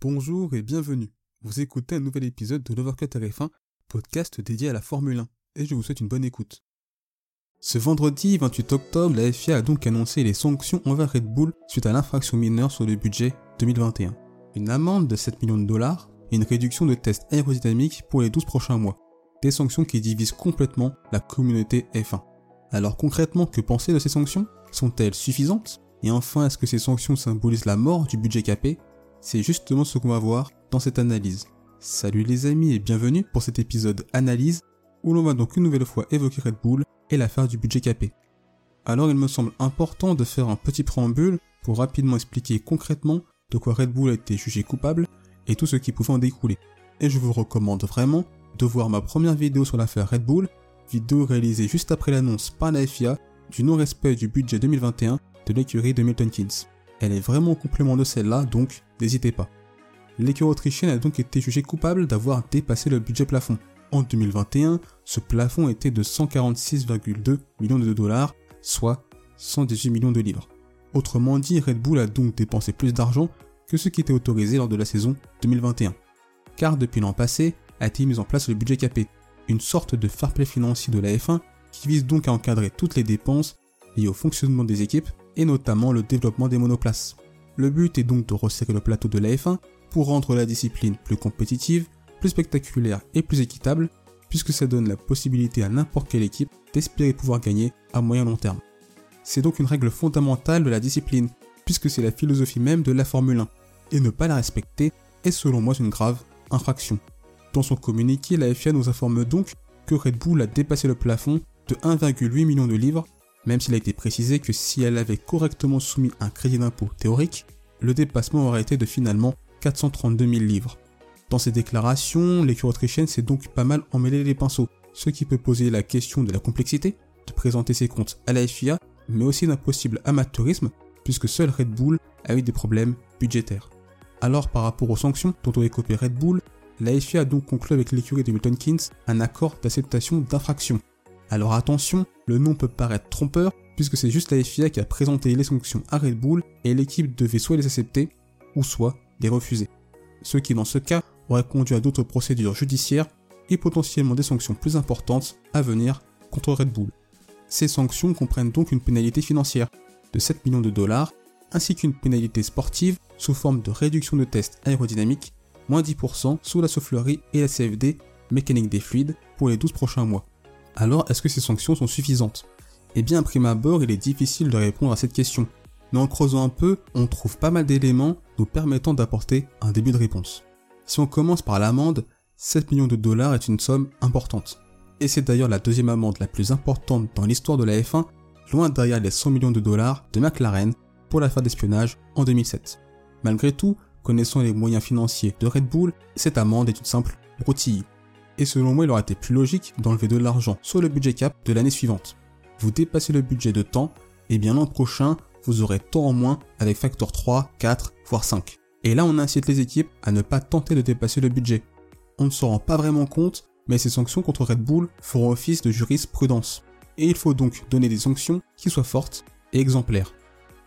Bonjour et bienvenue. Vous écoutez un nouvel épisode de l'Overcut RF1, podcast dédié à la Formule 1, et je vous souhaite une bonne écoute. Ce vendredi 28 octobre, la FIA a donc annoncé les sanctions envers Red Bull suite à l'infraction mineure sur le budget 2021. Une amende de 7 millions de dollars et une réduction de tests aérodynamiques pour les 12 prochains mois. Des sanctions qui divisent complètement la communauté F1. Alors concrètement, que penser de ces sanctions? Sont-elles suffisantes? Et enfin, est-ce que ces sanctions symbolisent la mort du budget capé? C'est justement ce qu'on va voir dans cette analyse. Salut les amis et bienvenue pour cet épisode analyse où l'on va donc une nouvelle fois évoquer Red Bull et l'affaire du budget capé. Alors il me semble important de faire un petit préambule pour rapidement expliquer concrètement de quoi Red Bull a été jugé coupable et tout ce qui pouvait en découler. Et je vous recommande vraiment de voir ma première vidéo sur l'affaire Red Bull vidéo réalisée juste après l'annonce par la FIA du non-respect du budget 2021 de l'écurie de Milton Keynes. Elle est vraiment au complément de celle-là, donc n'hésitez pas. L'écurie autrichienne a donc été jugée coupable d'avoir dépassé le budget plafond. En 2021, ce plafond était de 146,2 millions de dollars, soit 118 millions de livres. Autrement dit, Red Bull a donc dépensé plus d'argent que ce qui était autorisé lors de la saison 2021. Car depuis l'an passé, a été mis en place le budget capé, une sorte de fair financier de la F1 qui vise donc à encadrer toutes les dépenses liées au fonctionnement des équipes et notamment le développement des monoplaces. Le but est donc de resserrer le plateau de la F1 pour rendre la discipline plus compétitive, plus spectaculaire et plus équitable, puisque ça donne la possibilité à n'importe quelle équipe d'espérer pouvoir gagner à moyen long terme. C'est donc une règle fondamentale de la discipline, puisque c'est la philosophie même de la Formule 1, et ne pas la respecter est selon moi une grave infraction. Dans son communiqué, la FIA nous informe donc que Red Bull a dépassé le plafond de 1,8 million de livres, même s'il a été précisé que si elle avait correctement soumis un crédit d'impôt théorique, le dépassement aurait été de finalement 432 000 livres. Dans ces déclarations, l'écurie autrichienne s'est donc pas mal emmêlé les pinceaux, ce qui peut poser la question de la complexité de présenter ses comptes à la FIA, mais aussi d'un possible amateurisme, puisque seul Red Bull a eu des problèmes budgétaires. Alors par rapport aux sanctions dont aurait copié Red Bull, la FIA a donc conclu avec l'écurie de Milton Keynes un accord d'acceptation d'infraction. Alors attention, le nom peut paraître trompeur, puisque c'est juste la FIA qui a présenté les sanctions à Red Bull et l'équipe devait soit les accepter, ou soit les refuser. Ce qui dans ce cas aurait conduit à d'autres procédures judiciaires et potentiellement des sanctions plus importantes à venir contre Red Bull. Ces sanctions comprennent donc une pénalité financière de 7 millions de dollars ainsi qu'une pénalité sportive sous forme de réduction de tests aérodynamiques, moins 10% sous la soufflerie et la CFD, mécanique des fluides, pour les 12 prochains mois. Alors, est-ce que ces sanctions sont suffisantes? Eh bien, à prime abord, il est difficile de répondre à cette question. Mais en creusant un peu, on trouve pas mal d'éléments nous permettant d'apporter un début de réponse. Si on commence par l'amende, 7 millions de dollars est une somme importante. Et c'est d'ailleurs la deuxième amende la plus importante dans l'histoire de la F1, loin derrière les 100 millions de dollars de McLaren pour l'affaire d'espionnage en 2007. Malgré tout, connaissant les moyens financiers de Red Bull, cette amende est une simple broutille. Et selon moi, il aurait été plus logique d'enlever de l'argent sur le budget cap de l'année suivante. Vous dépassez le budget de temps, et bien l'an prochain, vous aurez tant en moins avec facteur 3, 4, voire 5. Et là, on incite les équipes à ne pas tenter de dépasser le budget. On ne s'en rend pas vraiment compte, mais ces sanctions contre Red Bull feront office de jurisprudence. Et il faut donc donner des sanctions qui soient fortes et exemplaires.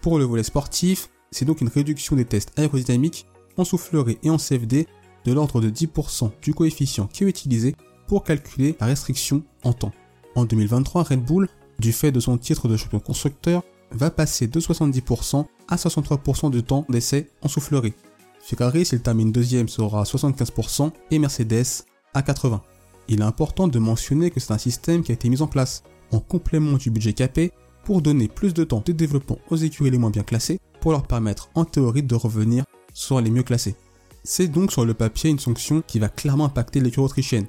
Pour le volet sportif, c'est donc une réduction des tests aérodynamiques en soufflerie et en CFD de l'ordre de 10% du coefficient qui est utilisé pour calculer la restriction en temps. En 2023, Red Bull, du fait de son titre de champion constructeur, va passer de 70% à 63% du temps d'essai en soufflerie. Ferrari, s'il termine deuxième, sera à 75% et Mercedes à 80%. Il est important de mentionner que c'est un système qui a été mis en place en complément du budget capé pour donner plus de temps de développement aux écuries les moins bien classées pour leur permettre en théorie de revenir sur les mieux classés. C'est donc sur le papier une sanction qui va clairement impacter l'écurie autrichienne.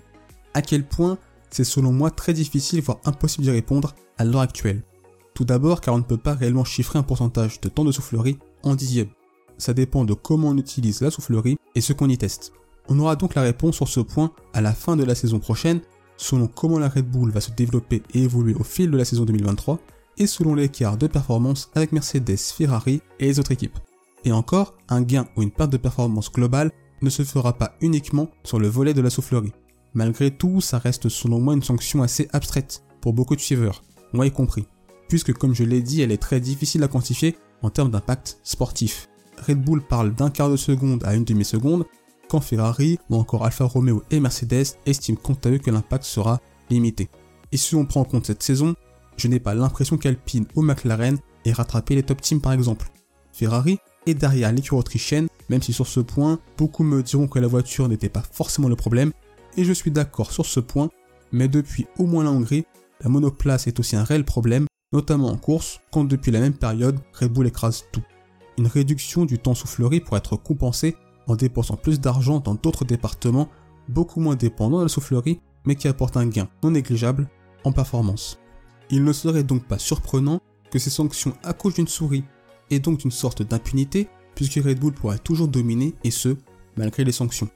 À quel point c'est selon moi très difficile voire impossible d'y répondre à l'heure actuelle. Tout d'abord car on ne peut pas réellement chiffrer un pourcentage de temps de soufflerie en dixième. Ça dépend de comment on utilise la soufflerie et ce qu'on y teste. On aura donc la réponse sur ce point à la fin de la saison prochaine, selon comment la Red Bull va se développer et évoluer au fil de la saison 2023, et selon l'écart de performance avec Mercedes, Ferrari et les autres équipes. Et encore, un gain ou une perte de performance globale ne se fera pas uniquement sur le volet de la soufflerie. Malgré tout, ça reste selon moi une sanction assez abstraite pour beaucoup de suiveurs, moi y compris, puisque comme je l'ai dit, elle est très difficile à quantifier en termes d'impact sportif. Red Bull parle d'un quart de seconde à une demi-seconde, quand Ferrari ou encore Alfa Romeo et Mercedes estiment quant à eux que l'impact sera limité. Et si on prend en compte cette saison, je n'ai pas l'impression qu'Alpine ou McLaren aient rattrapé les top teams par exemple. Ferrari est derrière l'écurie autrichienne, même si sur ce point, beaucoup me diront que la voiture n'était pas forcément le problème, et je suis d'accord sur ce point, mais depuis au moins la Hongrie, la monoplace est aussi un réel problème, notamment en course, quand depuis la même période, Red Bull écrase tout. Une réduction du temps soufflerie pourrait être compensée en dépensant plus d'argent dans d'autres départements, beaucoup moins dépendants de la soufflerie, mais qui apportent un gain non négligeable en performance. Il ne serait donc pas surprenant que ces sanctions à cause d'une souris et donc d'une sorte d'impunité, puisque Red Bull pourrait toujours dominer, et ce, malgré les sanctions.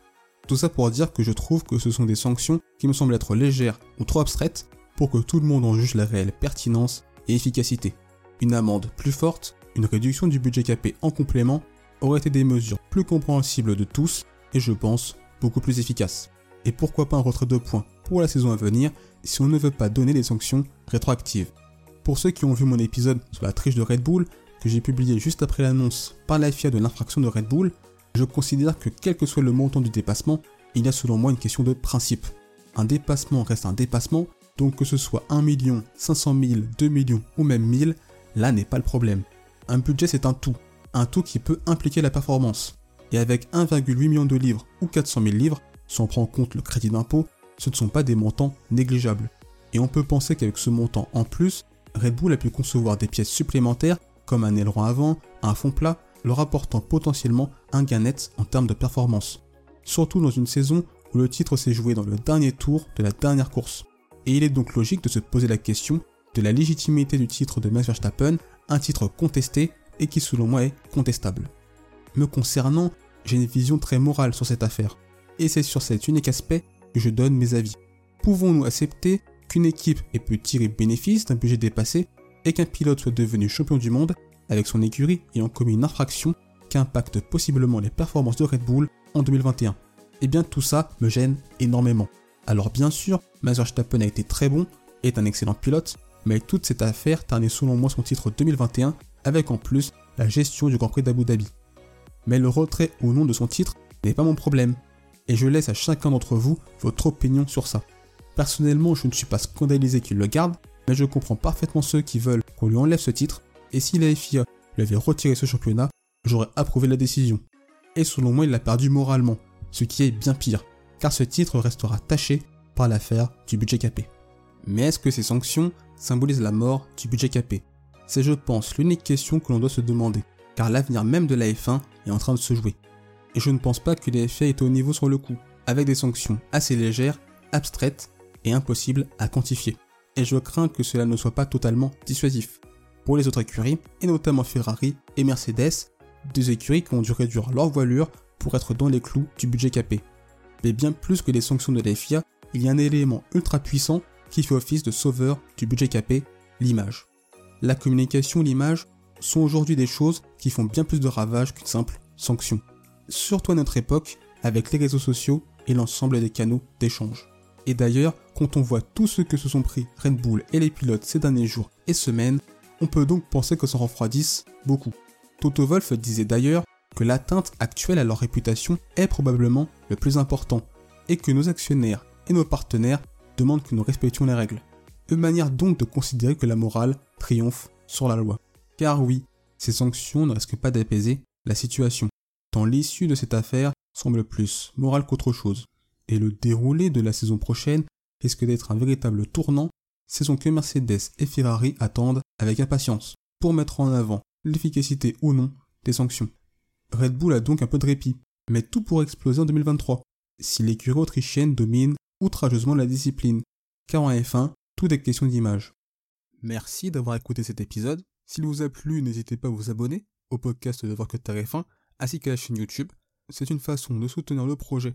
Tout ça pour dire que je trouve que ce sont des sanctions qui me semblent être légères ou trop abstraites pour que tout le monde en juge la réelle pertinence et efficacité. Une amende plus forte, une réduction du budget capé en complément auraient été des mesures plus compréhensibles de tous et je pense beaucoup plus efficaces. Et pourquoi pas un retrait de points pour la saison à venir si on ne veut pas donner des sanctions rétroactives. Pour ceux qui ont vu mon épisode sur la triche de Red Bull, j'ai publié juste après l'annonce par la FIA de l'infraction de Red Bull, je considère que quel que soit le montant du dépassement, il y a selon moi une question de principe. Un dépassement reste un dépassement, donc que ce soit 1 million, 500 000, 2 millions ou même 1000, là n'est pas le problème. Un budget c'est un tout, un tout qui peut impliquer la performance. Et avec 1,8 million de livres ou 400 000 livres, si on prend en compte le crédit d'impôt, ce ne sont pas des montants négligeables. Et on peut penser qu'avec ce montant en plus, Red Bull a pu concevoir des pièces supplémentaires comme un aileron avant, un fond plat, leur apportant potentiellement un gain net en termes de performance. Surtout dans une saison où le titre s'est joué dans le dernier tour de la dernière course. Et il est donc logique de se poser la question de la légitimité du titre de Max Verstappen, un titre contesté et qui selon moi est contestable. Me concernant, j'ai une vision très morale sur cette affaire, et c'est sur cet unique aspect que je donne mes avis. Pouvons-nous accepter qu'une équipe ait pu tirer bénéfice d'un budget dépassé et qu'un pilote soit devenu champion du monde avec son écurie ayant commis une infraction qui impacte possiblement les performances de Red Bull en 2021 Eh bien tout ça me gêne énormément. Alors bien sûr, Max Verstappen a été très bon, est un excellent pilote, mais toute cette affaire ternit selon moi son titre 2021 avec en plus la gestion du Grand Prix d'Abu Dhabi. Mais le retrait ou non de son titre n'est pas mon problème, et je laisse à chacun d'entre vous votre opinion sur ça. Personnellement, je ne suis pas scandalisé qu'il le garde, mais je comprends parfaitement ceux qui veulent qu'on lui enlève ce titre, et si la FIA lui avait retiré ce championnat, j'aurais approuvé la décision. Et selon moi, il l'a perdu moralement, ce qui est bien pire, car ce titre restera taché par l'affaire du budget capé. Mais est-ce que ces sanctions symbolisent la mort du budget capé? C'est je pense l'unique question que l'on doit se demander, car l'avenir même de la F1 est en train de se jouer. Et je ne pense pas que les FIA aient au niveau sur le coup, avec des sanctions assez légères, abstraites et impossibles à quantifier. Et je crains que cela ne soit pas totalement dissuasif. Pour les autres écuries, et notamment Ferrari et Mercedes, deux écuries qui ont dû réduire leur voilure pour être dans les clous du budget capé. Mais bien plus que les sanctions de la il y a un élément ultra puissant qui fait office de sauveur du budget capé, l'image. La communication et l'image sont aujourd'hui des choses qui font bien plus de ravages qu'une simple sanction. Surtout à notre époque, avec les réseaux sociaux et l'ensemble des canaux d'échange. Et d'ailleurs, quand on voit tout ce que se sont pris Red Bull et les pilotes ces derniers jours et semaines, on peut donc penser que ça refroidisse beaucoup. Toto Wolff disait d'ailleurs que l'atteinte actuelle à leur réputation est probablement le plus important, et que nos actionnaires et nos partenaires demandent que nous respections les règles. Une manière donc de considérer que la morale triomphe sur la loi. Car oui, ces sanctions ne risquent pas d'apaiser la situation, tant l'issue de cette affaire semble plus morale qu'autre chose, et le déroulé de la saison prochaine risque d'être un véritable tournant, saison que Mercedes et Ferrari attendent avec impatience, pour mettre en avant l'efficacité ou non des sanctions. Red Bull a donc un peu de répit, mais tout pourrait exploser en 2023, si l'écurie autrichienne domine outrageusement la discipline, car en F1, tout est question d'image. Merci d'avoir écouté cet épisode. S'il vous a plu, n'hésitez pas à vous abonner au podcast de Voir que F1 ainsi qu'à la chaîne YouTube. C'est une façon de soutenir le projet